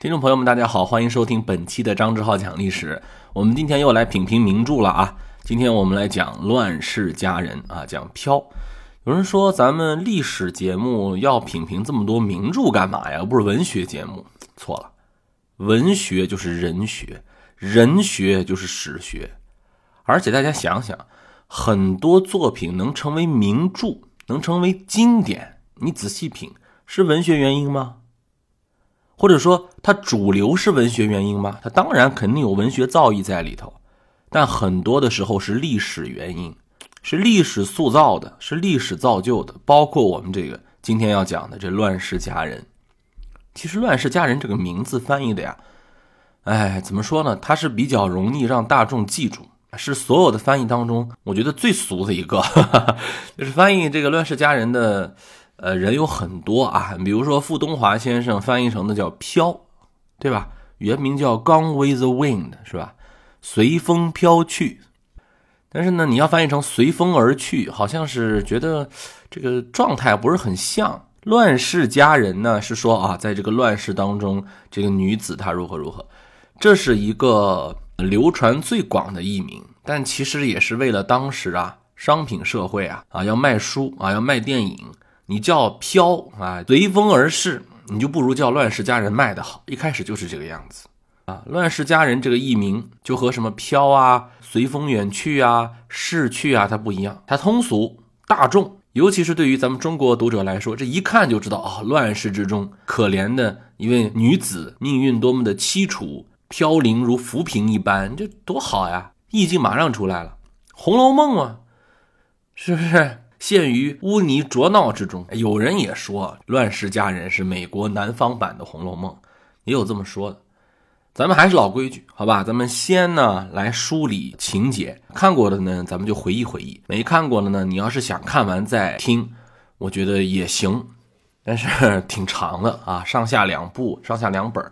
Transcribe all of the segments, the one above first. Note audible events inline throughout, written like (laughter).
听众朋友们，大家好，欢迎收听本期的张志浩讲历史。我们今天又来品评名著了啊！今天我们来讲《乱世佳人》啊，讲飘。有人说咱们历史节目要品评这么多名著干嘛呀？不是文学节目。错了，文学就是人学，人学就是史学。而且大家想想，很多作品能成为名著，能成为经典，你仔细品，是文学原因吗？或者说，它主流是文学原因吗？它当然肯定有文学造诣在里头，但很多的时候是历史原因，是历史塑造的，是历史造就的。包括我们这个今天要讲的这《乱世佳人》，其实《乱世佳人》这个名字翻译的呀，哎，怎么说呢？它是比较容易让大众记住，是所有的翻译当中我觉得最俗的一个，(laughs) 就是翻译这个《乱世佳人》的。呃，人有很多啊，比如说傅东华先生翻译成的叫“飘”，对吧？原名叫 “Gone with the wind”，是吧？随风飘去。但是呢，你要翻译成“随风而去”，好像是觉得这个状态不是很像。乱世佳人呢，是说啊，在这个乱世当中，这个女子她如何如何，这是一个流传最广的译名，但其实也是为了当时啊，商品社会啊啊要卖书啊要卖电影。你叫飘啊，随风而逝，你就不如叫乱世佳人卖的好。一开始就是这个样子啊，乱世佳人这个艺名就和什么飘啊、随风远去啊、逝去啊，它不一样，它通俗大众，尤其是对于咱们中国读者来说，这一看就知道啊，乱世之中可怜的一位女子，命运多么的凄楚，飘零如浮萍一般，这多好呀，意境马上出来了，《红楼梦》啊，是不是？陷于污泥浊闹之中，有人也说《乱世佳人》是美国南方版的《红楼梦》，也有这么说的。咱们还是老规矩，好吧？咱们先呢来梳理情节，看过的呢咱们就回忆回忆，没看过的呢，你要是想看完再听，我觉得也行，但是 (laughs) 挺长的啊，上下两部，上下两本，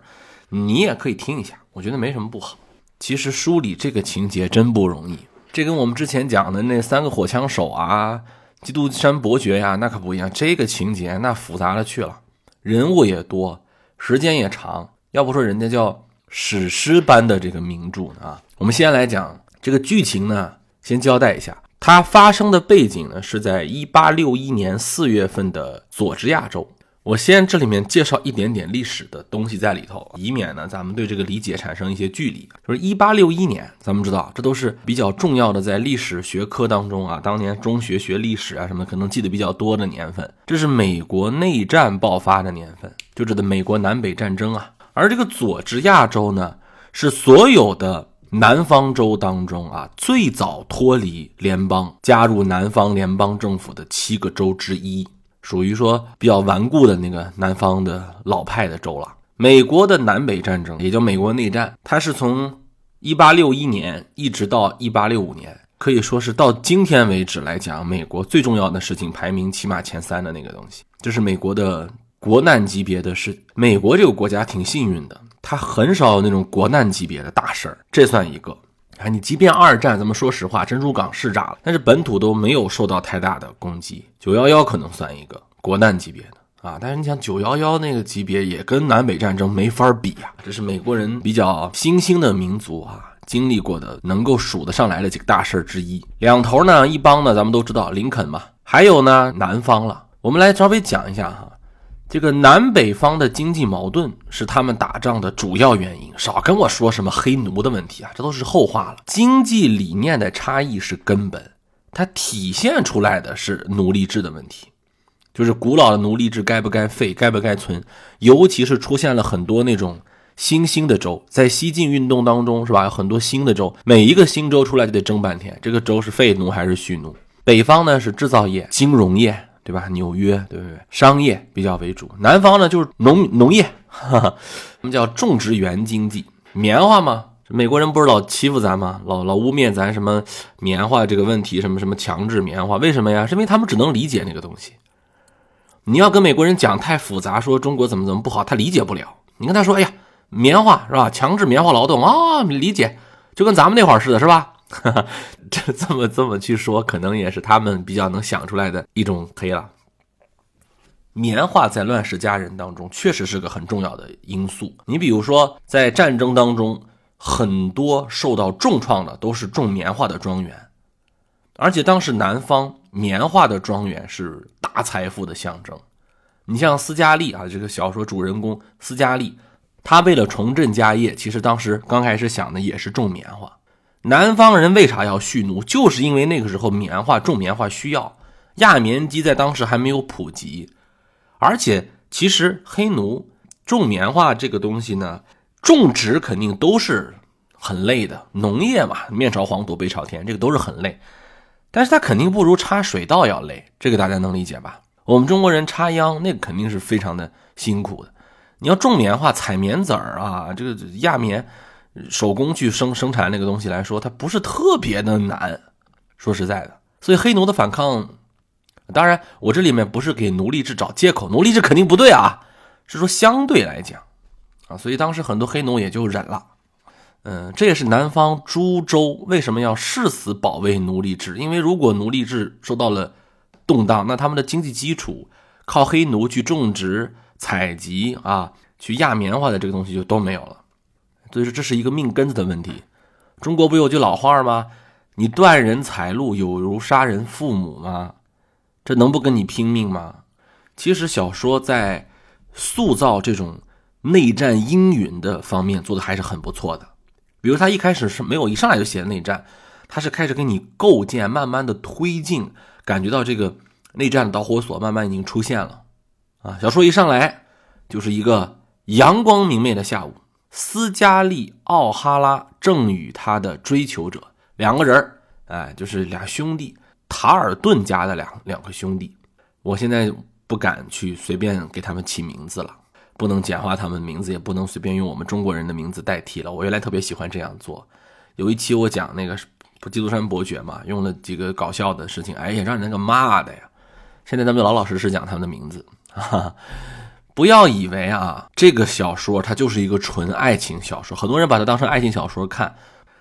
你也可以听一下，我觉得没什么不好。其实梳理这个情节真不容易，这跟我们之前讲的那三个火枪手啊。基督山伯爵呀，那可不一样。这个情节那复杂了去了，人物也多，时间也长。要不说人家叫史诗般的这个名著啊。我们先来讲这个剧情呢，先交代一下，它发生的背景呢是在一八六一年四月份的佐治亚州。我先这里面介绍一点点历史的东西在里头，以免呢咱们对这个理解产生一些距离。就是一八六一年，咱们知道这都是比较重要的在历史学科当中啊，当年中学学历史啊什么可能记得比较多的年份。这是美国内战爆发的年份，就指的美国南北战争啊。而这个佐治亚州呢，是所有的南方州当中啊最早脱离联邦、加入南方联邦政府的七个州之一。属于说比较顽固的那个南方的老派的州了。美国的南北战争也叫美国内战，它是从一八六一年一直到一八六五年，可以说是到今天为止来讲，美国最重要的事情排名起码前三的那个东西，这是美国的国难级别的事。美国这个国家挺幸运的，它很少有那种国难级别的大事儿，这算一个。啊，你即便二战，咱们说实话，珍珠港是炸了，但是本土都没有受到太大的攻击。九幺幺可能算一个国难级别的啊，但是你想九幺幺那个级别也跟南北战争没法比呀。这是美国人比较新兴的民族啊，经历过的能够数得上来的几个大事之一。两头呢，一帮呢，咱们都知道林肯嘛，还有呢南方了。我们来稍微讲一下哈。这个南北方的经济矛盾是他们打仗的主要原因，少跟我说什么黑奴的问题啊，这都是后话了。经济理念的差异是根本，它体现出来的是奴隶制的问题，就是古老的奴隶制该不该废，该不该存，尤其是出现了很多那种新兴的州，在西进运动当中是吧？有很多新的州，每一个新州出来就得争半天，这个州是废奴还是蓄奴？北方呢是制造业、金融业。对吧？纽约对不对？商业比较为主。南方呢，就是农农业，哈哈，我们叫种植园经济。棉花嘛，美国人不是老欺负咱吗？老老污蔑咱什么棉花这个问题，什么什么强制棉花？为什么呀？是因为他们只能理解那个东西。你要跟美国人讲太复杂，说中国怎么怎么不好，他理解不了。你跟他说，哎呀，棉花是吧？强制棉花劳动啊，理解，就跟咱们那会儿似的，是吧？(laughs) 这这么这么去说，可能也是他们比较能想出来的一种黑了。棉花在乱世佳人当中确实是个很重要的因素。你比如说，在战争当中，很多受到重创的都是种棉花的庄园，而且当时南方棉花的庄园是大财富的象征。你像斯嘉丽啊，这个小说主人公斯嘉丽，他为了重振家业，其实当时刚开始想的也是种棉花。南方人为啥要蓄奴？就是因为那个时候棉花种棉花需要，轧棉机在当时还没有普及。而且，其实黑奴种棉花这个东西呢，种植肯定都是很累的。农业嘛，面朝黄土背朝天，这个都是很累。但是它肯定不如插水稻要累，这个大家能理解吧？我们中国人插秧，那肯定是非常的辛苦的。你要种棉花、采棉籽儿啊，这个轧棉，手工去生生产那个东西来说，它不是特别的难。说实在的，所以黑奴的反抗。当然，我这里面不是给奴隶制找借口，奴隶制肯定不对啊，是说相对来讲，啊，所以当时很多黑奴也就忍了。嗯，这也是南方诸州为什么要誓死保卫奴隶制，因为如果奴隶制受到了动荡，那他们的经济基础靠黑奴去种植、采集啊，去压棉花的这个东西就都没有了。所以说这是一个命根子的问题。中国不有句老话吗？你断人财路，有如杀人父母吗？这能不跟你拼命吗？其实小说在塑造这种内战阴云的方面做的还是很不错的。比如他一开始是没有一上来就写内战，他是开始给你构建，慢慢的推进，感觉到这个内战的导火索慢慢已经出现了。啊，小说一上来就是一个阳光明媚的下午，斯嘉丽·奥哈拉正与他的追求者两个人哎，就是俩兄弟。塔尔顿家的两两个兄弟，我现在不敢去随便给他们起名字了，不能简化他们名字，也不能随便用我们中国人的名字代替了。我原来特别喜欢这样做。有一期我讲那个不基督山伯爵嘛，用了几个搞笑的事情，哎呀，让人那个骂的呀。现在咱们老老实实讲他们的名字，不要以为啊，这个小说它就是一个纯爱情小说，很多人把它当成爱情小说看。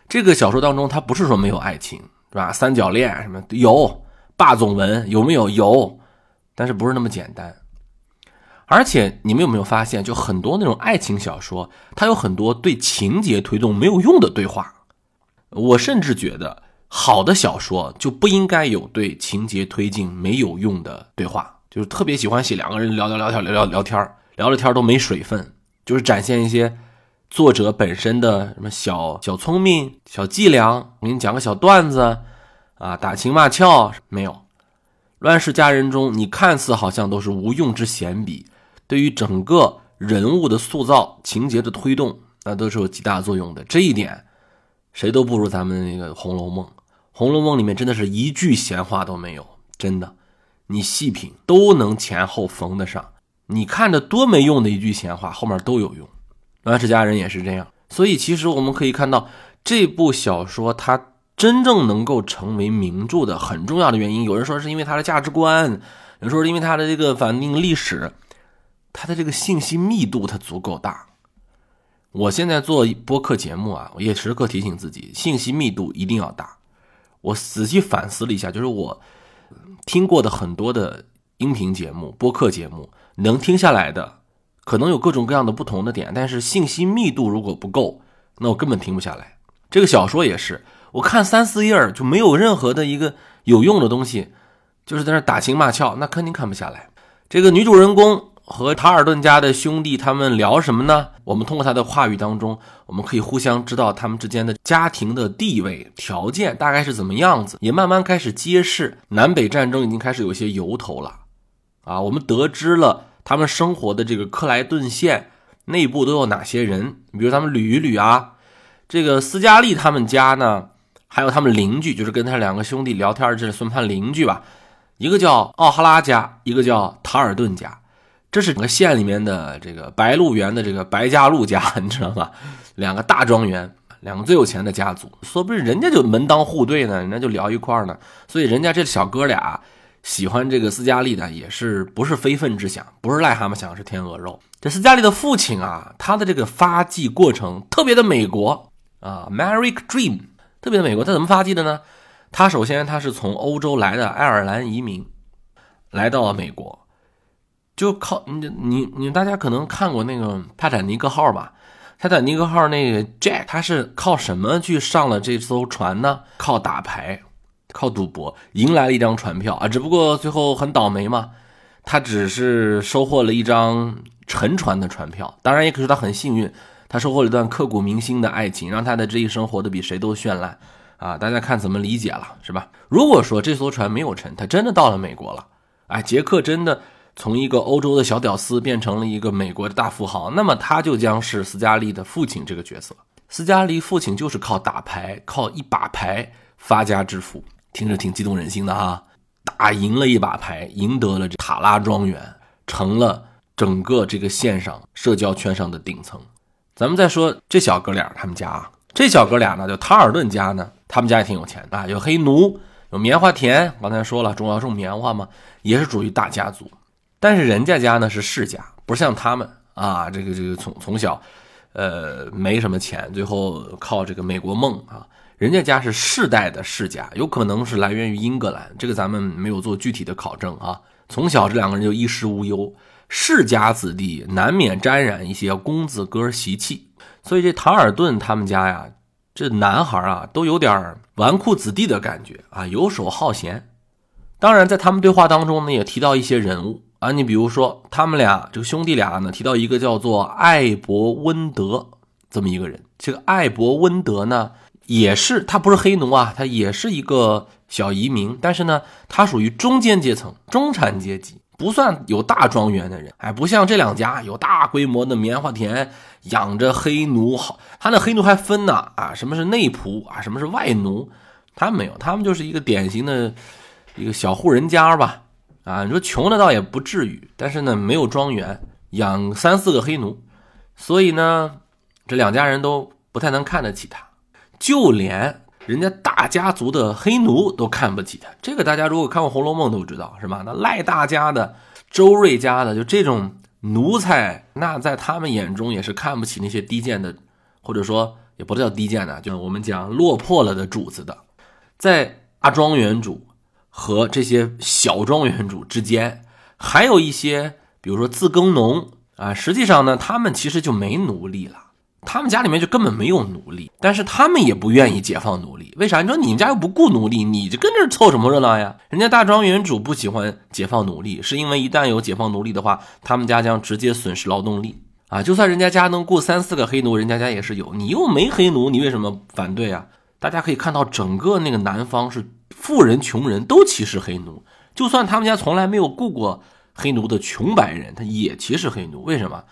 这个小说当中，它不是说没有爱情。是吧？三角恋什么有？霸总文有没有？有，但是不是那么简单。而且你们有没有发现，就很多那种爱情小说，它有很多对情节推动没有用的对话。我甚至觉得，好的小说就不应该有对情节推进没有用的对话。就是特别喜欢写两个人聊聊聊天聊聊聊天聊的天都没水分，就是展现一些。作者本身的什么小小聪明、小伎俩，我给你讲个小段子啊，打情骂俏没有？乱世佳人中，你看似好像都是无用之闲笔，对于整个人物的塑造、情节的推动，那都是有极大作用的。这一点，谁都不如咱们那个《红楼梦》。《红楼梦》里面真的是一句闲话都没有，真的，你细品都能前后缝得上。你看着多没用的一句闲话，后面都有用。乱世佳人也是这样，所以其实我们可以看到这部小说它真正能够成为名著的很重要的原因。有人说是因为它的价值观，有人说是因为它的这个反映历史，它的这个信息密度它足够大。我现在做播客节目啊，我也时刻提醒自己，信息密度一定要大。我仔细反思了一下，就是我听过的很多的音频节目、播客节目，能听下来的。可能有各种各样的不同的点，但是信息密度如果不够，那我根本听不下来。这个小说也是，我看三四页就没有任何的一个有用的东西，就是在那打情骂俏，那肯定看不下来。这个女主人公和塔尔顿家的兄弟他们聊什么呢？我们通过他的话语当中，我们可以互相知道他们之间的家庭的地位条件大概是怎么样子，也慢慢开始揭示南北战争已经开始有些由头了。啊，我们得知了。他们生活的这个克莱顿县内部都有哪些人？比如他们捋一捋啊，这个斯嘉丽他们家呢，还有他们邻居，就是跟他两个兄弟聊天这是算不算邻居吧？一个叫奥哈拉家，一个叫塔尔顿家，这是整个县里面的这个白鹿原的这个白家鹿家，(laughs) 你知道吗？两个大庄园，两个最有钱的家族，说不定人家就门当户对呢，人家就聊一块呢，所以人家这小哥俩。喜欢这个斯嘉丽的也是不是非分之想，不是癞蛤蟆想吃天鹅肉。这斯嘉丽的父亲啊，他的这个发迹过程特别的美国啊，American Dream，特别的美国。他怎么发迹的呢？他首先他是从欧洲来的爱尔兰移民，来到了美国。就靠你你你大家可能看过那个泰坦尼克号吧？泰坦尼克号那个 Jack 他是靠什么去上了这艘船呢？靠打牌，靠赌博，赢来了一张船票啊！只不过最后很倒霉嘛，他只是收获了一张沉船的船票。当然，也可是他很幸运，他收获了一段刻骨铭心的爱情，让他的这一生活得比谁都绚烂啊！大家看怎么理解了，是吧？如果说这艘船没有沉，他真的到了美国了，哎，杰克真的。从一个欧洲的小屌丝变成了一个美国的大富豪，那么他就将是斯嘉丽的父亲这个角色。斯嘉丽父亲就是靠打牌，靠一把牌发家致富，听着挺激动人心的哈。打赢了一把牌，赢得了这塔拉庄园，成了整个这个线上社交圈上的顶层。咱们再说这小哥俩他们家啊，这小哥俩呢，就塔尔顿家呢，他们家也挺有钱的，有黑奴，有棉花田。刚才说了，主要种棉花嘛，也是属于大家族。但是人家家呢是世家，不像他们啊，这个这个从从小，呃，没什么钱，最后靠这个美国梦啊。人家家是世代的世家，有可能是来源于英格兰，这个咱们没有做具体的考证啊。从小这两个人就衣食无忧，世家子弟难免沾染一些公子哥习气，所以这唐尔顿他们家呀，这男孩啊都有点纨绔子弟的感觉啊，游手好闲。当然，在他们对话当中呢，也提到一些人物。啊，你比如说，他们俩这个兄弟俩呢，提到一个叫做艾伯温德这么一个人。这个艾伯温德呢，也是他不是黑奴啊，他也是一个小移民，但是呢，他属于中间阶层、中产阶级，不算有大庄园的人。哎，不像这两家有大规模的棉花田，养着黑奴。好，他那黑奴还分呢啊，什么是内仆啊，什么是外奴？他没有，他们就是一个典型的一个小户人家吧。啊，你说穷的倒也不至于，但是呢，没有庄园，养三四个黑奴，所以呢，这两家人都不太能看得起他，就连人家大家族的黑奴都看不起他。这个大家如果看过《红楼梦》都知道，是吧？那赖大家的、周瑞家的，就这种奴才，那在他们眼中也是看不起那些低贱的，或者说也不叫低贱的，就是我们讲落魄了的主子的，在大庄园主。和这些小庄园主之间，还有一些，比如说自耕农啊，实际上呢，他们其实就没奴隶了，他们家里面就根本没有奴隶，但是他们也不愿意解放奴隶，为啥？你说你们家又不雇奴隶，你就跟这凑什么热闹呀？人家大庄园主不喜欢解放奴隶，是因为一旦有解放奴隶的话，他们家将直接损失劳动力啊。就算人家家能雇三四个黑奴，人家家也是有，你又没黑奴，你为什么反对啊？大家可以看到，整个那个南方是。富人、穷人都歧视黑奴，就算他们家从来没有雇过黑奴的穷白人，他也歧视黑奴。为什么？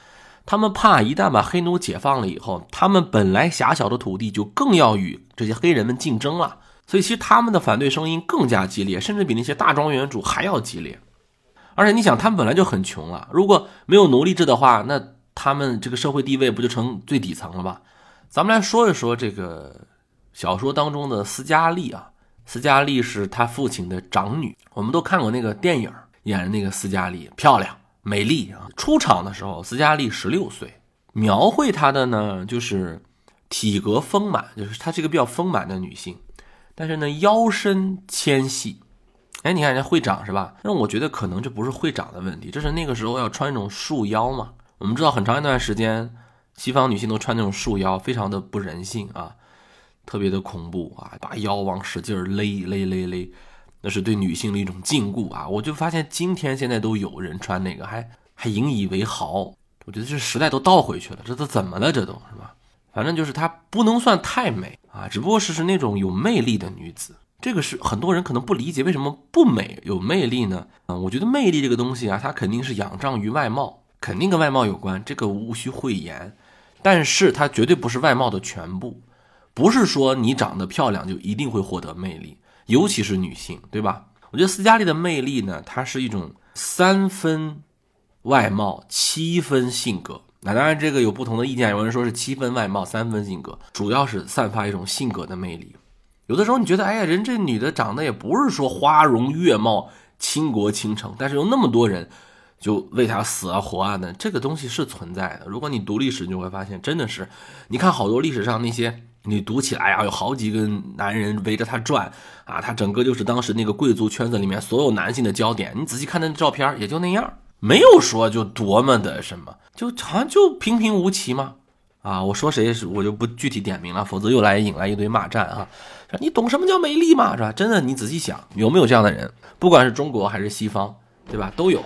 他们怕一旦把黑奴解放了以后，他们本来狭小的土地就更要与这些黑人们竞争了。所以，其实他们的反对声音更加激烈，甚至比那些大庄园主还要激烈。而且，你想，他们本来就很穷了，如果没有奴隶制的话，那他们这个社会地位不就成最底层了吗？咱们来说一说这个小说当中的斯嘉丽啊。斯嘉丽是他父亲的长女，我们都看过那个电影，演的那个斯嘉丽漂亮美丽啊。出场的时候，斯嘉丽十六岁，描绘她的呢就是体格丰满，就是她是一个比较丰满的女性，但是呢腰身纤细。哎，你看人家会长是吧？那我觉得可能这不是会长的问题，这是那个时候要穿那种束腰嘛。我们知道很长一段时间，西方女性都穿那种束腰，非常的不人性啊。特别的恐怖啊！把腰往使劲勒勒勒勒，那是对女性的一种禁锢啊！我就发现今天现在都有人穿那个，还还引以为豪。我觉得这时代都倒回去了，这都怎么了？这都是吧？反正就是她不能算太美啊，只不过是是那种有魅力的女子。这个是很多人可能不理解，为什么不美有魅力呢？啊，我觉得魅力这个东西啊，它肯定是仰仗于外貌，肯定跟外貌有关，这个无需讳言。但是它绝对不是外貌的全部。不是说你长得漂亮就一定会获得魅力，尤其是女性，对吧？我觉得斯嘉丽的魅力呢，它是一种三分外貌，七分性格。那当然，这个有不同的意见，有人说是七分外貌，三分性格，主要是散发一种性格的魅力。有的时候你觉得，哎呀，人这女的长得也不是说花容月貌、倾国倾城，但是有那么多人就为她死啊活啊的，这个东西是存在的。如果你读历史，你就会发现，真的是，你看好多历史上那些。你读起来呀，有好几个男人围着他转啊，他整个就是当时那个贵族圈子里面所有男性的焦点。你仔细看那照片，也就那样没有说就多么的什么，就好像就平平无奇嘛。啊，我说谁是我就不具体点名了，否则又来引来一堆骂战啊！你懂什么叫美丽吗？是吧？真的，你仔细想，有没有这样的人？不管是中国还是西方，对吧？都有。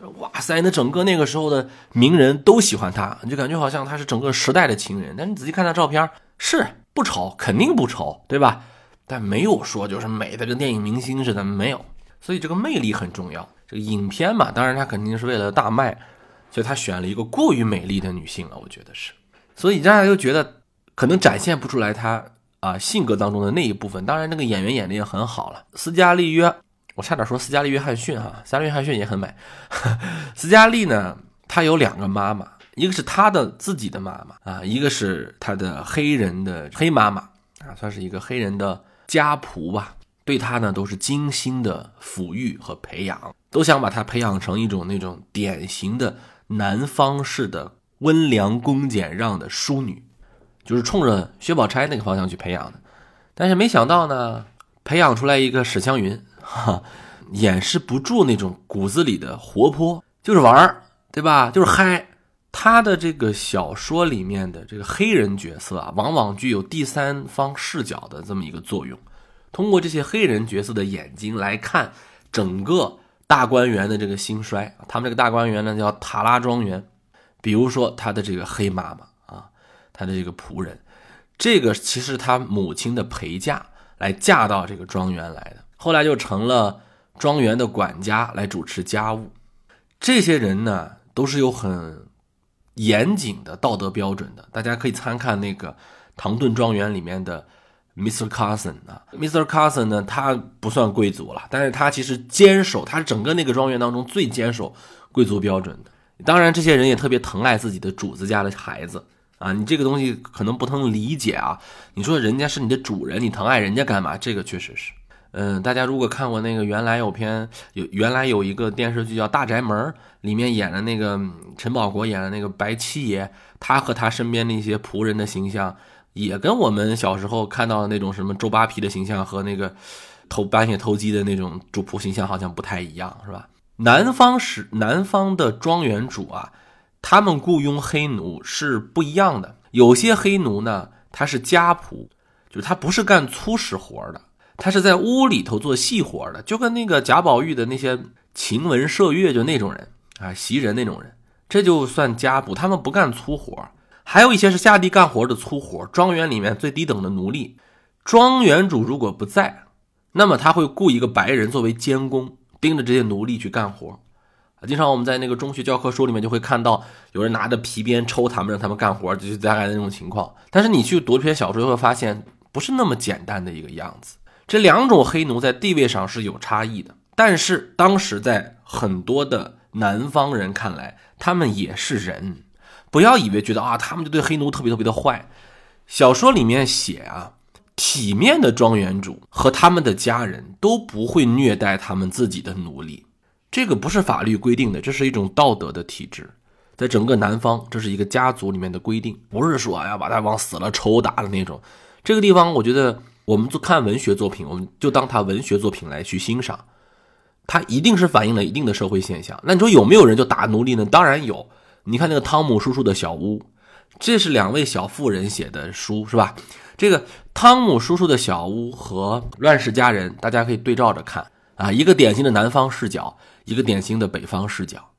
就哇塞，那整个那个时候的名人都喜欢他，你就感觉好像他是整个时代的情人。但你仔细看他照片，是不丑，肯定不丑，对吧？但没有说就是美的跟电影明星似的，没有。所以这个魅力很重要。这个影片嘛，当然他肯定是为了大卖，所以他选了一个过于美丽的女性了，我觉得是。所以大家就觉得可能展现不出来他啊性格当中的那一部分。当然，那个演员演的也很好了。斯嘉丽约，我差点说斯嘉丽约翰逊哈，斯嘉丽约翰逊也很美。(laughs) 斯嘉丽呢，她有两个妈妈，一个是她的自己的妈妈啊，一个是她的黑人的黑妈妈啊，算是一个黑人的家仆吧。对她呢，都是精心的抚育和培养，都想把她培养成一种那种典型的南方式的。温良恭俭让的淑女，就是冲着薛宝钗那个方向去培养的，但是没想到呢，培养出来一个史湘云，哈，掩饰不住那种骨子里的活泼，就是玩儿，对吧？就是嗨。他的这个小说里面的这个黑人角色啊，往往具有第三方视角的这么一个作用，通过这些黑人角色的眼睛来看整个大观园的这个兴衰。他们这个大观园呢，叫塔拉庄园。比如说他的这个黑妈妈啊，他的这个仆人，这个其实他母亲的陪嫁来嫁到这个庄园来的，后来就成了庄园的管家来主持家务。这些人呢都是有很严谨的道德标准的，大家可以参看那个唐顿庄园里面的 Mr. Carson 啊，Mr. Carson 呢他不算贵族了，但是他其实坚守，他是整个那个庄园当中最坚守贵族标准的。当然，这些人也特别疼爱自己的主子家的孩子啊！你这个东西可能不能理解啊！你说人家是你的主人，你疼爱人家干嘛？这个确实是，嗯，大家如果看过那个原来有篇有原来有一个电视剧叫《大宅门》，里面演的那个陈宝国演的那个白七爷，他和他身边那些仆人的形象，也跟我们小时候看到的那种什么周扒皮的形象和那个偷半夜偷鸡的那种主仆形象好像不太一样，是吧？南方是南方的庄园主啊，他们雇佣黑奴是不一样的。有些黑奴呢，他是家仆，就是他不是干粗使活的，他是在屋里头做细活的，就跟那个贾宝玉的那些晴雯麝月就那种人啊，袭人那种人，这就算家仆，他们不干粗活。还有一些是下地干活的粗活，庄园里面最低等的奴隶。庄园主如果不在，那么他会雇一个白人作为监工。盯着这些奴隶去干活！经常我们在那个中学教科书里面就会看到有人拿着皮鞭抽他们，让他们干活，就是大概那种情况。但是你去读这篇小说，就会发现不是那么简单的一个样子。这两种黑奴在地位上是有差异的，但是当时在很多的南方人看来，他们也是人。不要以为觉得啊，他们就对黑奴特别特别的坏。小说里面写啊。体面的庄园主和他们的家人都不会虐待他们自己的奴隶，这个不是法律规定的，这是一种道德的体制，在整个南方，这是一个家族里面的规定，不是说要把他往死了抽打的那种。这个地方，我觉得我们就看文学作品，我们就当它文学作品来去欣赏，它一定是反映了一定的社会现象。那你说有没有人就打奴隶呢？当然有，你看那个汤姆叔叔的小屋，这是两位小妇人写的书，是吧？这个汤姆叔叔的小屋和《乱世佳人》，大家可以对照着看啊，一个典型的南方视角，一个典型的北方视角。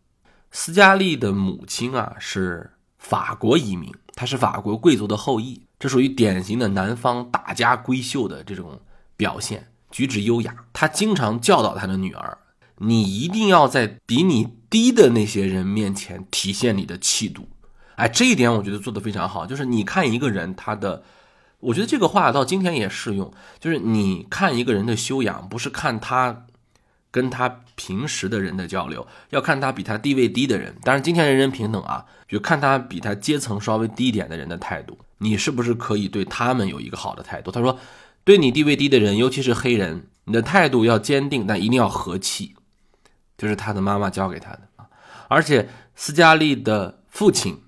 斯嘉丽的母亲啊是法国移民，她是法国贵族的后裔，这属于典型的南方大家闺秀的这种表现，举止优雅。她经常教导她的女儿：“你一定要在比你低的那些人面前体现你的气度。”哎，这一点我觉得做得非常好，就是你看一个人他的。我觉得这个话到今天也适用，就是你看一个人的修养，不是看他跟他平时的人的交流，要看他比他地位低的人。当然，今天人人平等啊，就看他比他阶层稍微低一点的人的态度，你是不是可以对他们有一个好的态度？他说，对你地位低的人，尤其是黑人，你的态度要坚定，但一定要和气。就是他的妈妈教给他的啊。而且斯嘉丽的父亲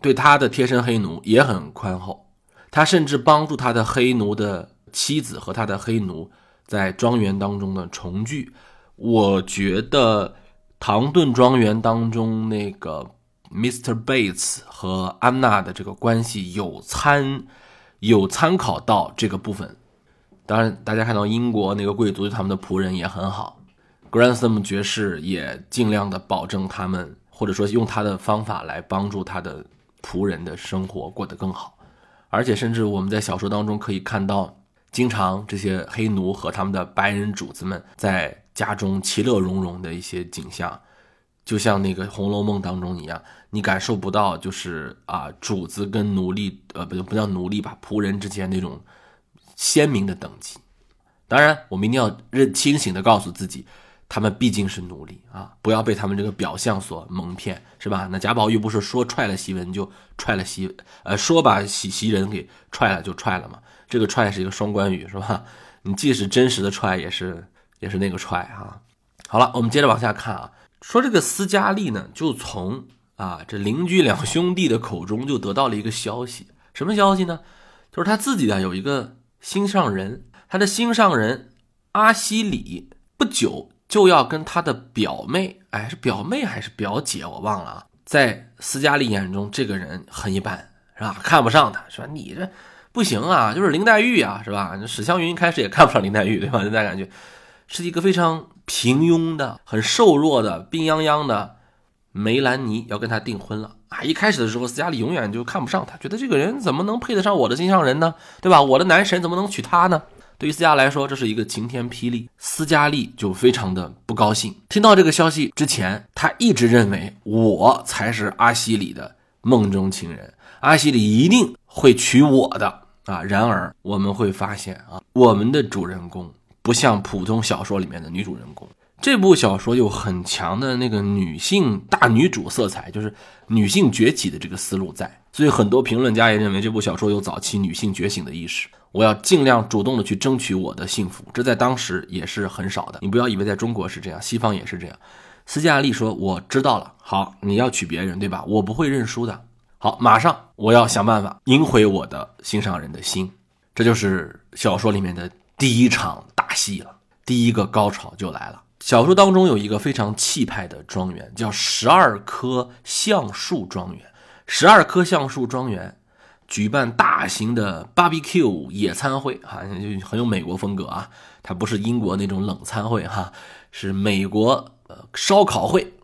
对他的贴身黑奴也很宽厚。他甚至帮助他的黑奴的妻子和他的黑奴在庄园当中的重聚。我觉得唐顿庄园当中那个 Mr. Bates 和安娜的这个关系有参有参考到这个部分。当然，大家看到英国那个贵族他们的仆人也很好，Grantham 爵士也尽量的保证他们，或者说用他的方法来帮助他的仆人的生活过得更好。而且，甚至我们在小说当中可以看到，经常这些黑奴和他们的白人主子们在家中其乐融融的一些景象，就像那个《红楼梦》当中一样，你感受不到就是啊，主子跟奴隶，呃，不不叫奴隶吧，仆人之间那种。鲜明的等级，当然，我们一定要认清醒的告诉自己，他们毕竟是奴隶啊，不要被他们这个表象所蒙骗，是吧？那贾宝玉不是说踹了袭人就踹了袭，呃，说把袭袭人给踹了就踹了嘛？这个踹是一个双关语，是吧？你即使真实的踹，也是也是那个踹哈。好了，我们接着往下看啊，说这个斯嘉丽呢，就从啊这邻居两兄弟的口中就得到了一个消息，什么消息呢？就是他自己啊有一个。心上人，他的心上人阿西里不久就要跟他的表妹，哎，是表妹还是表姐，我忘了啊。在斯嘉丽眼中，这个人很一般，是吧？看不上他，说你这不行啊，就是林黛玉啊，是吧？史湘云一开始也看不上林黛玉，对吧？大家感觉是一个非常平庸的、很瘦弱的、病殃殃的梅兰妮要跟他订婚了。啊，一开始的时候，斯嘉丽永远就看不上他，觉得这个人怎么能配得上我的心上人呢？对吧？我的男神怎么能娶她呢？对于斯嘉来说，这是一个晴天霹雳。斯嘉丽就非常的不高兴。听到这个消息之前，他一直认为我才是阿西里的梦中情人，阿西里一定会娶我的啊。然而，我们会发现啊，我们的主人公不像普通小说里面的女主人公。这部小说有很强的那个女性大女主色彩，就是女性崛起的这个思路在，所以很多评论家也认为这部小说有早期女性觉醒的意识。我要尽量主动的去争取我的幸福，这在当时也是很少的。你不要以为在中国是这样，西方也是这样。斯嘉丽说：“我知道了，好，你要娶别人对吧？我不会认输的。好，马上我要想办法赢回我的心上人的心。”这就是小说里面的第一场戏了，第一个高潮就来了。小说当中有一个非常气派的庄园，叫十二棵橡树庄园。十二棵橡树庄园举办大型的 barbecue 野餐会，哈，就很有美国风格啊。它不是英国那种冷餐会，哈，是美国呃烧烤会。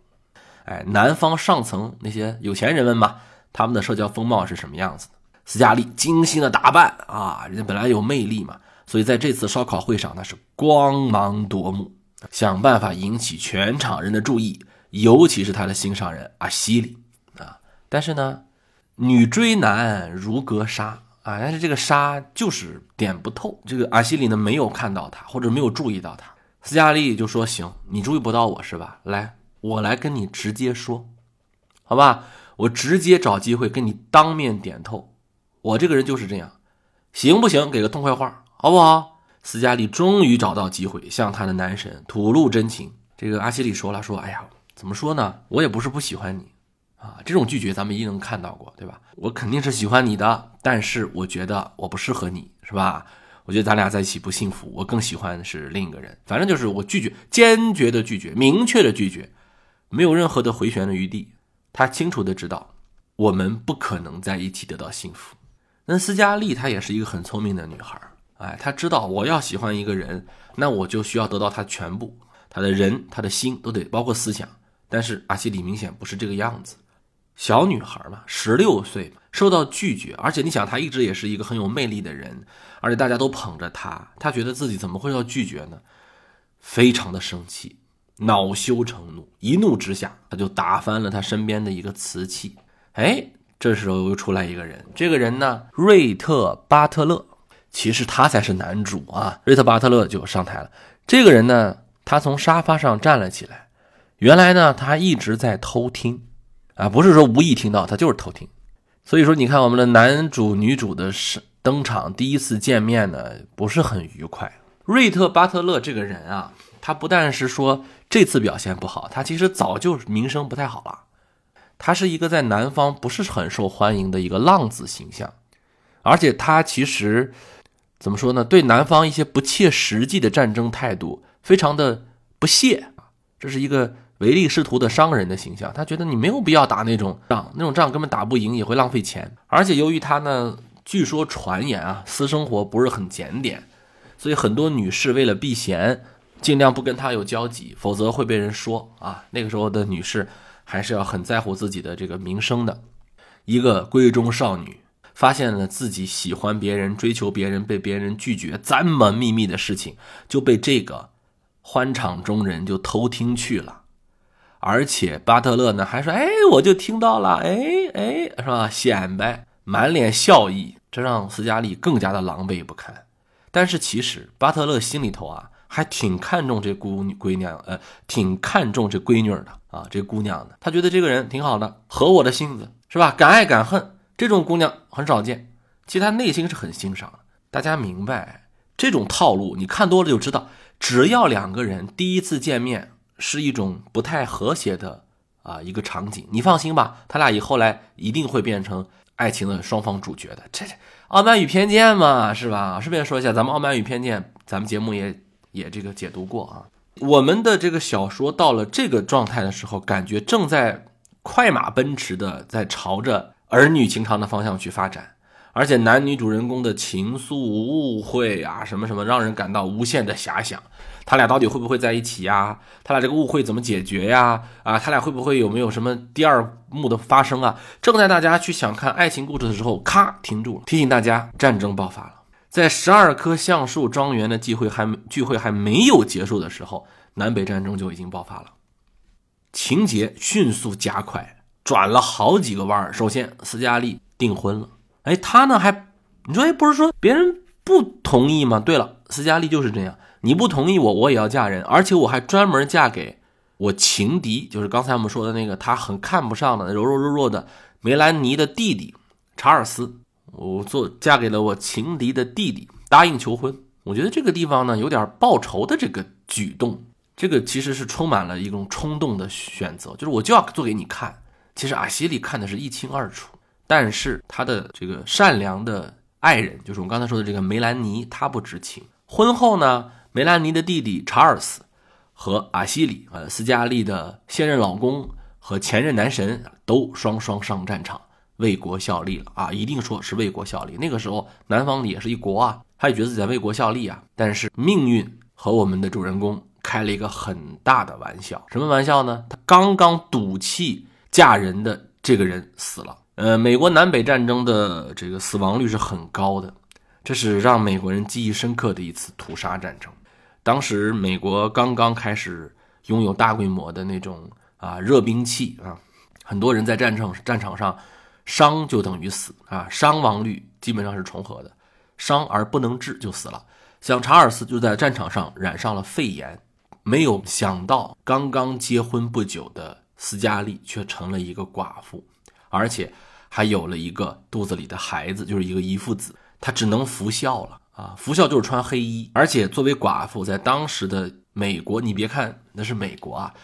哎，南方上层那些有钱人们嘛，他们的社交风貌是什么样子的？斯嘉丽精心的打扮啊，人家本来有魅力嘛，所以在这次烧烤会上那是光芒夺目。想办法引起全场人的注意，尤其是他的心上人阿西里啊！但是呢，女追男如隔沙啊！但是这个沙就是点不透。这个阿西里呢，没有看到他，或者没有注意到他。斯嘉丽就说：“行，你注意不到我是吧？来，我来跟你直接说，好吧？我直接找机会跟你当面点透。我这个人就是这样，行不行？给个痛快话，好不好？”斯嘉丽终于找到机会向她的男神吐露真情。这个阿西里说了：“说，哎呀，怎么说呢？我也不是不喜欢你啊。这种拒绝咱们一定能看到过，对吧？我肯定是喜欢你的，但是我觉得我不适合你，是吧？我觉得咱俩在一起不幸福。我更喜欢的是另一个人。反正就是我拒绝，坚决的拒绝，明确的拒绝，没有任何的回旋的余地。他清楚的知道，我们不可能在一起得到幸福。那斯嘉丽她也是一个很聪明的女孩。”哎，他知道我要喜欢一个人，那我就需要得到他全部，他的人、他的心都得包括思想。但是阿西里明显不是这个样子，小女孩嘛，十六岁受到拒绝，而且你想，她一直也是一个很有魅力的人，而且大家都捧着她，她觉得自己怎么会要拒绝呢？非常的生气，恼羞成怒，一怒之下，他就打翻了他身边的一个瓷器。哎，这时候又出来一个人，这个人呢，瑞特巴特勒。其实他才是男主啊！瑞特·巴特勒就上台了。这个人呢，他从沙发上站了起来。原来呢，他一直在偷听，啊，不是说无意听到，他就是偷听。所以说，你看我们的男主女主的登场，第一次见面呢，不是很愉快。瑞特·巴特勒这个人啊，他不但是说这次表现不好，他其实早就名声不太好了。他是一个在南方不是很受欢迎的一个浪子形象，而且他其实。怎么说呢？对南方一些不切实际的战争态度非常的不屑这是一个唯利是图的商人的形象。他觉得你没有必要打那种仗，那种仗根本打不赢，也会浪费钱。而且由于他呢，据说传言啊，私生活不是很检点，所以很多女士为了避嫌，尽量不跟他有交集，否则会被人说啊。那个时候的女士还是要很在乎自己的这个名声的。一个闺中少女。发现了自己喜欢别人、追求别人、被别人拒绝这么秘密的事情，就被这个欢场中人就偷听去了。而且巴特勒呢还说：“哎，我就听到了，哎哎，是吧？显摆，满脸笑意，这让斯嘉丽更加的狼狈不堪。但是其实巴特勒心里头啊，还挺看重这姑女闺娘，呃，挺看重这闺女的啊，这姑娘的。他觉得这个人挺好的，合我的性子，是吧？敢爱敢恨。”这种姑娘很少见，其实她内心是很欣赏的。大家明白这种套路，你看多了就知道，只要两个人第一次见面是一种不太和谐的啊一个场景，你放心吧，他俩以后来一定会变成爱情的双方主角的。这这《傲慢与偏见》嘛，是吧？顺便说一下，咱们《傲慢与偏见》，咱们节目也也这个解读过啊。我们的这个小说到了这个状态的时候，感觉正在快马奔驰的在朝着。儿女情长的方向去发展，而且男女主人公的情愫、误会啊，什么什么，让人感到无限的遐想。他俩到底会不会在一起呀？他俩这个误会怎么解决呀？啊，他俩会不会有没有什么第二幕的发生啊？正在大家去想看爱情故事的时候，咔停住了，提醒大家战争爆发了。在十二棵橡树庄园的聚会还聚会还没有结束的时候，南北战争就已经爆发了，情节迅速加快。转了好几个弯儿。首先，斯嘉丽订婚了。哎，他呢还，你说哎，不是说别人不同意吗？对了，斯嘉丽就是这样，你不同意我，我也要嫁人，而且我还专门嫁给我情敌，就是刚才我们说的那个他很看不上的柔柔弱弱的梅兰妮的弟弟查尔斯。我做嫁给了我情敌的弟弟，答应求婚。我觉得这个地方呢有点报仇的这个举动，这个其实是充满了一种冲动的选择，就是我就要做给你看。其实阿西里看的是一清二楚，但是他的这个善良的爱人，就是我们刚才说的这个梅兰妮，她不知情。婚后呢，梅兰妮的弟弟查尔斯和阿西里，呃，斯嘉丽的现任老公和前任男神都双双上战场为国效力了啊！一定说是为国效力。那个时候南方也是一国啊，他也觉得自己在为国效力啊。但是命运和我们的主人公开了一个很大的玩笑，什么玩笑呢？他刚刚赌气。嫁人的这个人死了，呃，美国南北战争的这个死亡率是很高的，这是让美国人记忆深刻的一次屠杀战争。当时美国刚刚开始拥有大规模的那种啊热兵器啊，很多人在战场战场上伤就等于死啊，伤亡率基本上是重合的，伤而不能治就死了。像查尔斯就在战场上染上了肺炎，没有想到刚刚结婚不久的。斯嘉丽却成了一个寡妇，而且还有了一个肚子里的孩子，就是一个遗腹子。她只能服孝了啊！服孝就是穿黑衣，而且作为寡妇，在当时的美国，你别看那是美国啊，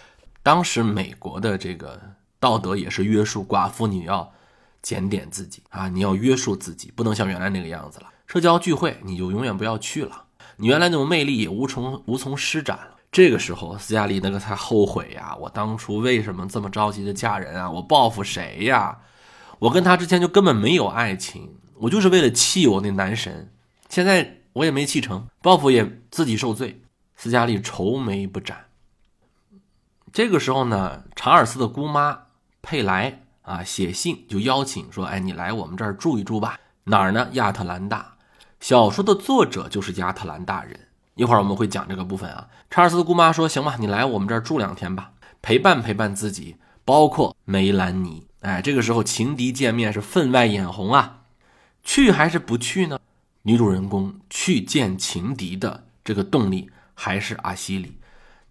当时美国的这个道德也是约束寡妇，你要检点自己啊，你要约束自己，不能像原来那个样子了。社交聚会你就永远不要去了，你原来那种魅力也无从无从施展了。这个时候，斯嘉丽那个才后悔呀！我当初为什么这么着急的嫁人啊？我报复谁呀？我跟他之前就根本没有爱情，我就是为了气我那男神。现在我也没气成，报复也自己受罪。斯嘉丽愁眉不展。这个时候呢，查尔斯的姑妈佩莱啊写信就邀请说：“哎，你来我们这儿住一住吧。哪儿呢？亚特兰大。小说的作者就是亚特兰大人。”一会儿我们会讲这个部分啊。查尔斯的姑妈说：“行吧，你来我们这儿住两天吧，陪伴陪伴自己，包括梅兰妮。”哎，这个时候情敌见面是分外眼红啊。去还是不去呢？女主人公去见情敌的这个动力还是阿西里。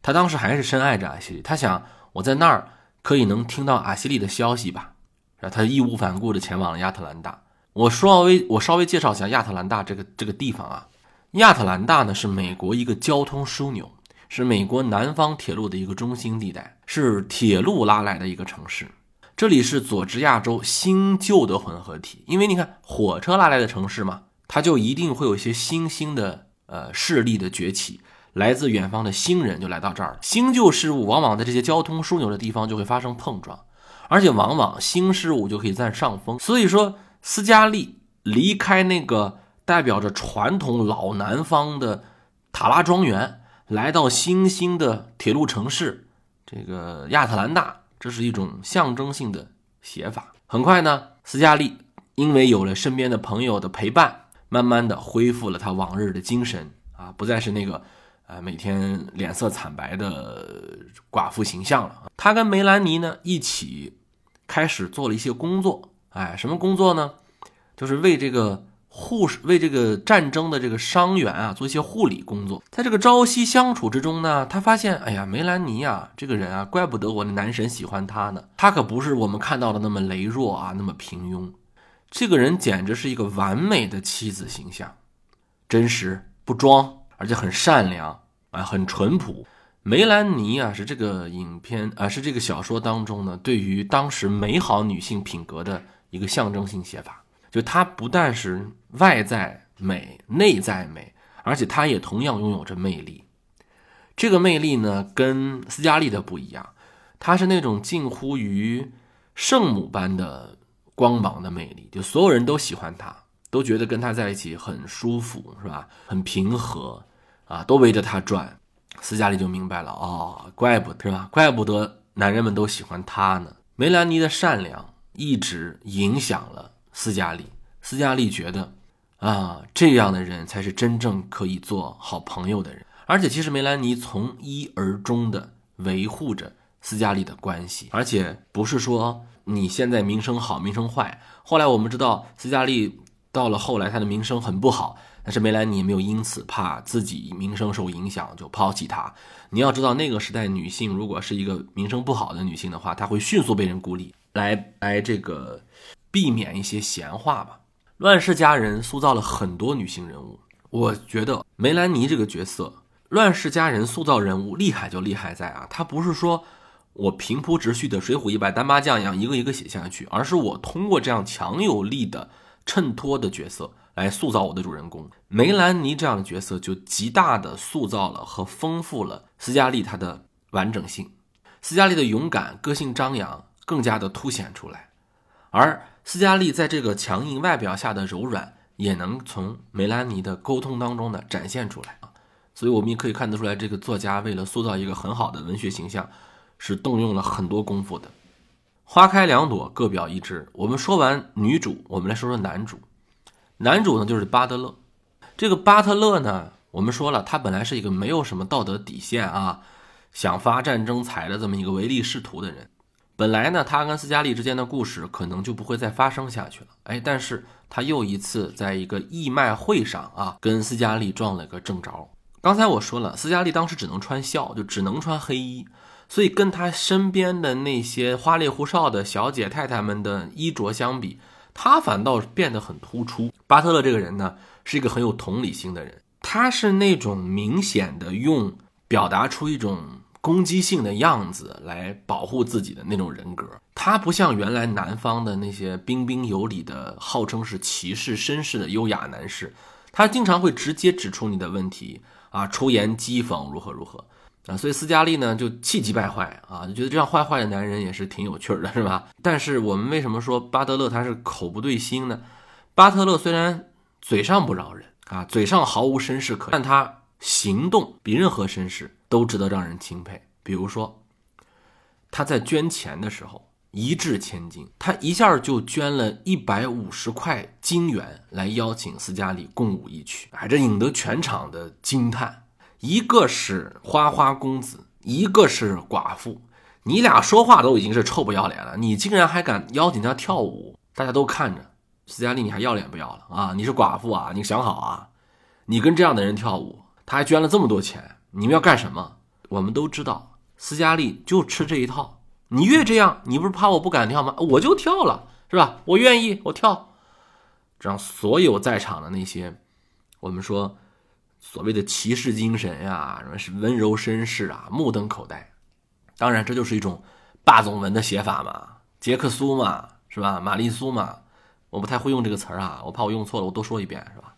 她当时还是深爱着阿西里，她想我在那儿可以能听到阿西里的消息吧。然后她义无反顾地前往了亚特兰大。我稍微我稍微介绍一下亚特兰大这个这个地方啊。亚特兰大呢是美国一个交通枢纽，是美国南方铁路的一个中心地带，是铁路拉来的一个城市。这里是佐治亚州新旧的混合体，因为你看火车拉来的城市嘛，它就一定会有一些新兴的呃势力的崛起，来自远方的新人就来到这儿了。新旧事物往往在这些交通枢纽的地方就会发生碰撞，而且往往新事物就可以占上风。所以说，斯嘉丽离开那个代表着传统老南方的塔拉庄园，来到新兴的铁路城市这个亚特兰大，这是一种象征性的写法。很快呢，斯嘉丽因为有了身边的朋友的陪伴。慢慢的恢复了他往日的精神啊，不再是那个，呃，每天脸色惨白的寡妇形象了。他跟梅兰妮呢一起开始做了一些工作，哎，什么工作呢？就是为这个护士、为这个战争的这个伤员啊做一些护理工作。在这个朝夕相处之中呢，他发现，哎呀，梅兰妮啊，这个人啊，怪不得我的男神喜欢她呢。她可不是我们看到的那么羸弱啊，那么平庸。这个人简直是一个完美的妻子形象，真实不装，而且很善良啊，很淳朴。梅兰妮啊，是这个影片啊，是这个小说当中呢，对于当时美好女性品格的一个象征性写法。就她不但是外在美、内在美，而且她也同样拥有着魅力。这个魅力呢，跟斯嘉丽的不一样，她是那种近乎于圣母般的。光芒的魅力，就所有人都喜欢她，都觉得跟她在一起很舒服，是吧？很平和，啊，都围着她转。斯嘉丽就明白了，哦，怪不得是吧？怪不得男人们都喜欢她呢。梅兰妮的善良一直影响了斯嘉丽。斯嘉丽觉得，啊，这样的人才是真正可以做好朋友的人。而且，其实梅兰妮从一而终的维护着斯嘉丽的关系，而且不是说。你现在名声好，名声坏。后来我们知道，斯嘉丽到了后来，她的名声很不好。但是梅兰妮没有因此怕自己名声受影响就抛弃她。你要知道，那个时代女性如果是一个名声不好的女性的话，她会迅速被人孤立，来来这个避免一些闲话吧。乱世佳人塑造了很多女性人物，我觉得梅兰妮这个角色，乱世佳人塑造人物厉害就厉害在啊，她不是说。我平铺直叙的《水浒一百单八将》一样一个一个写下去，而是我通过这样强有力的衬托的角色来塑造我的主人公梅兰妮这样的角色，就极大的塑造了和丰富了斯嘉丽她的完整性。斯嘉丽的勇敢、个性张扬更加的凸显出来，而斯嘉丽在这个强硬外表下的柔软，也能从梅兰妮的沟通当中呢展现出来啊。所以我们也可以看得出来，这个作家为了塑造一个很好的文学形象。是动用了很多功夫的，花开两朵，各表一枝。我们说完女主，我们来说说男主。男主呢，就是巴特勒。这个巴特勒呢，我们说了，他本来是一个没有什么道德底线啊，想发战争财的这么一个唯利是图的人。本来呢，他跟斯嘉丽之间的故事可能就不会再发生下去了。哎，但是他又一次在一个义卖会上啊，跟斯嘉丽撞了个正着。刚才我说了，斯嘉丽当时只能穿孝，就只能穿黑衣。所以跟他身边的那些花里胡哨的小姐太太们的衣着相比，他反倒变得很突出。巴特勒这个人呢，是一个很有同理心的人，他是那种明显的用表达出一种攻击性的样子来保护自己的那种人格。他不像原来南方的那些彬彬有礼的、号称是骑士绅士的优雅男士，他经常会直接指出你的问题啊，出言讥讽如何如何。啊，所以斯嘉丽呢就气急败坏啊，就觉得这样坏坏的男人也是挺有趣的，是吧？(laughs) 但是我们为什么说巴特勒他是口不对心呢？巴特勒虽然嘴上不饶人啊，嘴上毫无绅士可，但他行动比任何绅士都值得让人钦佩。比如说，他在捐钱的时候一掷千金，他一下就捐了一百五十块金元来邀请斯嘉丽共舞一曲，哎，这引得全场的惊叹。一个是花花公子，一个是寡妇，你俩说话都已经是臭不要脸了，你竟然还敢邀请他跳舞？大家都看着，斯嘉丽，你还要脸不要了啊？你是寡妇啊？你想好啊？你跟这样的人跳舞，他还捐了这么多钱，你们要干什么？我们都知道，斯嘉丽就吃这一套。你越这样，你不是怕我不敢跳吗？我就跳了，是吧？我愿意，我跳，让所有在场的那些，我们说。所谓的骑士精神呀，什么是温柔绅士啊，目瞪口呆。当然，这就是一种霸总文的写法嘛，杰克苏嘛，是吧？玛丽苏嘛，我不太会用这个词儿啊，我怕我用错了，我多说一遍，是吧？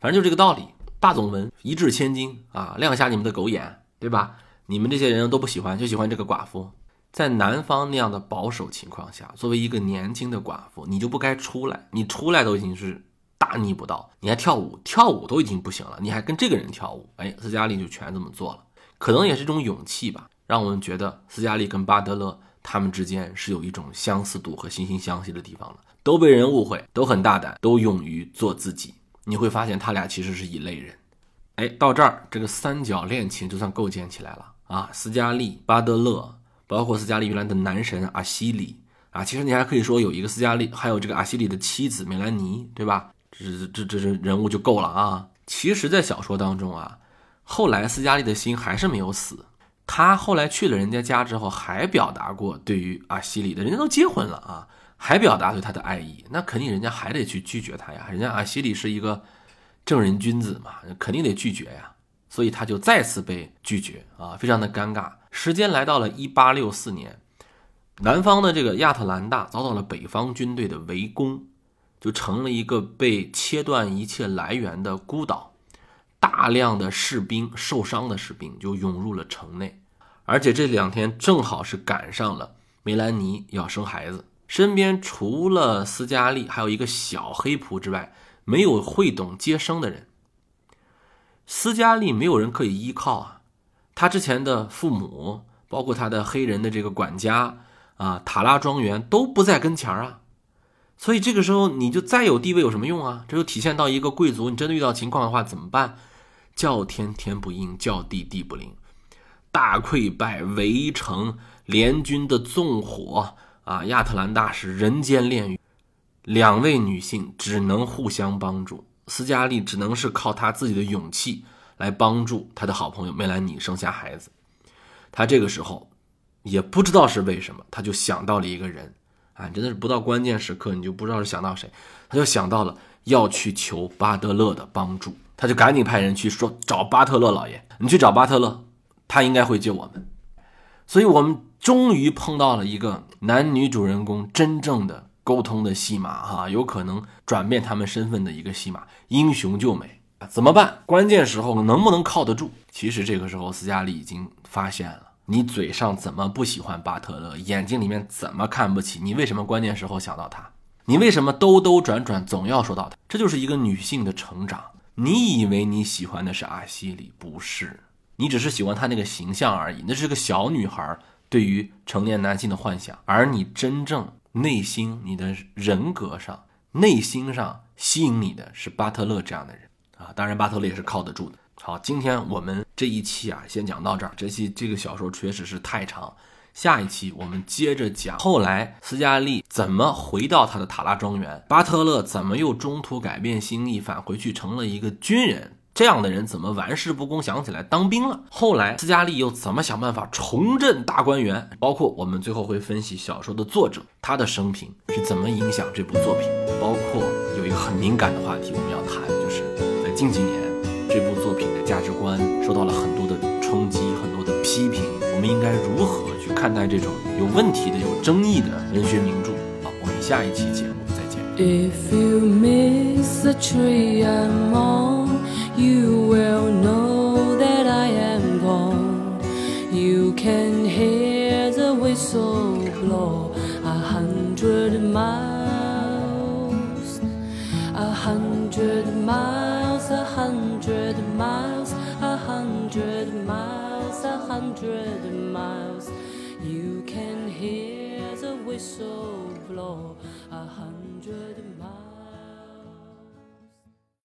反正就这个道理。大总文一掷千金啊，亮瞎你们的狗眼，对吧？你们这些人都不喜欢，就喜欢这个寡妇。在南方那样的保守情况下，作为一个年轻的寡妇，你就不该出来。你出来都已经是大逆不道，你还跳舞，跳舞都已经不行了，你还跟这个人跳舞。哎，斯嘉丽就全这么做了，可能也是一种勇气吧，让我们觉得斯嘉丽跟巴德勒他们之间是有一种相似度和惺惺相惜的地方了。都被人误会，都很大胆，都勇于做自己。你会发现他俩其实是一类人，哎，到这儿这个三角恋情就算构建起来了啊！斯嘉丽、巴德勒，包括斯嘉丽原来的男神阿西里啊，其实你还可以说有一个斯嘉丽，还有这个阿西里的妻子梅兰妮，对吧？这这这这人物就够了啊！其实，在小说当中啊，后来斯嘉丽的心还是没有死，他后来去了人家家之后，还表达过对于阿西里的，人家都结婚了啊。还表达对他的爱意，那肯定人家还得去拒绝他呀。人家阿西里是一个正人君子嘛，肯定得拒绝呀。所以他就再次被拒绝啊，非常的尴尬。时间来到了一八六四年，南方的这个亚特兰大遭到了北方军队的围攻，就成了一个被切断一切来源的孤岛。大量的士兵受伤的士兵就涌入了城内，而且这两天正好是赶上了梅兰妮要生孩子。身边除了斯嘉丽，还有一个小黑仆之外，没有会懂接生的人。斯嘉丽没有人可以依靠啊，他之前的父母，包括他的黑人的这个管家啊，塔拉庄园都不在跟前啊，所以这个时候你就再有地位有什么用啊？这就体现到一个贵族，你真的遇到情况的话怎么办？叫天天不应，叫地地不灵，大溃败，围城，联军的纵火。啊，亚特兰大是人间炼狱，两位女性只能互相帮助。斯嘉丽只能是靠她自己的勇气来帮助她的好朋友梅兰妮生下孩子。她这个时候也不知道是为什么，她就想到了一个人啊，真的是不到关键时刻你就不知道是想到谁，她就想到了要去求巴特勒的帮助，她就赶紧派人去说找巴特勒老爷，你去找巴特勒，他应该会救我们。所以，我们。终于碰到了一个男女主人公真正的沟通的戏码，哈，有可能转变他们身份的一个戏码。英雄救美怎么办？关键时候能不能靠得住？其实这个时候，斯嘉丽已经发现了，你嘴上怎么不喜欢巴特勒，眼睛里面怎么看不起你？为什么关键时候想到他？你为什么兜兜转转总要说到他？这就是一个女性的成长。你以为你喜欢的是阿西里，不是，你只是喜欢她那个形象而已。那是个小女孩。对于成年男性的幻想，而你真正内心、你的人格上、内心上吸引你的是巴特勒这样的人啊！当然，巴特勒也是靠得住的。好，今天我们这一期啊，先讲到这儿。这期这个小说确实是太长，下一期我们接着讲后来斯嘉丽怎么回到他的塔拉庄园，巴特勒怎么又中途改变心意返回去成了一个军人。这样的人怎么玩世不恭，想起来当兵了？后来斯嘉丽又怎么想办法重振大观园？包括我们最后会分析小说的作者他的生平是怎么影响这部作品。包括有一个很敏感的话题我们要谈，就是在近几年这部作品的价值观受到了很多的冲击，很多的批评。我们应该如何去看待这种有问题的、有争议的文学名著？好，我们下一期节目再见。If you miss the tree I'm on. You will know that I am gone. You can hear the whistle blow a hundred miles, a hundred miles, a hundred miles, a hundred miles, a hundred miles. You can hear the whistle blow a hundred miles.